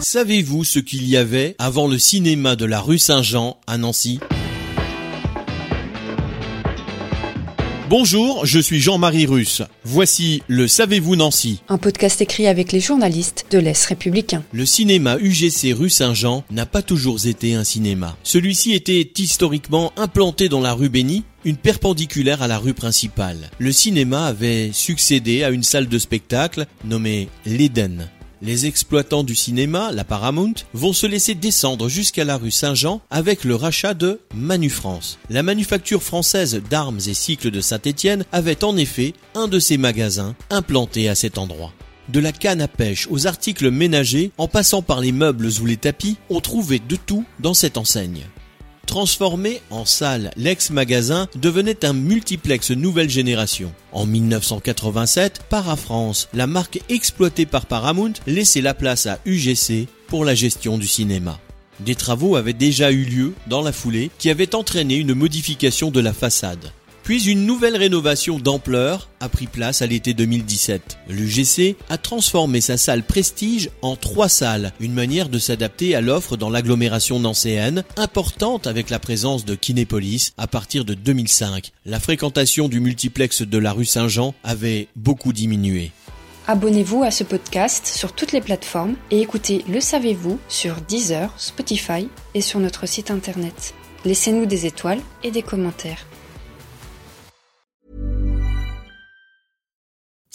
Savez-vous ce qu'il y avait avant le cinéma de la rue Saint-Jean à Nancy? Bonjour, je suis Jean-Marie Russe. Voici le Savez-vous Nancy Un podcast écrit avec les journalistes de l'Est républicain. Le cinéma UGC rue Saint-Jean n'a pas toujours été un cinéma. Celui-ci était historiquement implanté dans la rue Béni, une perpendiculaire à la rue principale. Le cinéma avait succédé à une salle de spectacle nommée l'Eden. Les exploitants du cinéma, la Paramount, vont se laisser descendre jusqu'à la rue Saint-Jean avec le rachat de Manu France. La manufacture française d'armes et cycles de Saint-Étienne avait en effet un de ses magasins implanté à cet endroit. De la canne à pêche aux articles ménagers, en passant par les meubles ou les tapis, on trouvait de tout dans cette enseigne. Transformé en salle, l'ex-magasin devenait un multiplex nouvelle génération. En 1987, Parafrance, la marque exploitée par Paramount, laissait la place à UGC pour la gestion du cinéma. Des travaux avaient déjà eu lieu dans la foulée qui avaient entraîné une modification de la façade. Puis une nouvelle rénovation d'ampleur a pris place à l'été 2017. L'UGC a transformé sa salle Prestige en trois salles, une manière de s'adapter à l'offre dans l'agglomération nancéenne, importante avec la présence de Kinépolis à partir de 2005. La fréquentation du multiplex de la rue Saint-Jean avait beaucoup diminué. Abonnez-vous à ce podcast sur toutes les plateformes et écoutez Le Savez-vous sur Deezer, Spotify et sur notre site internet. Laissez-nous des étoiles et des commentaires.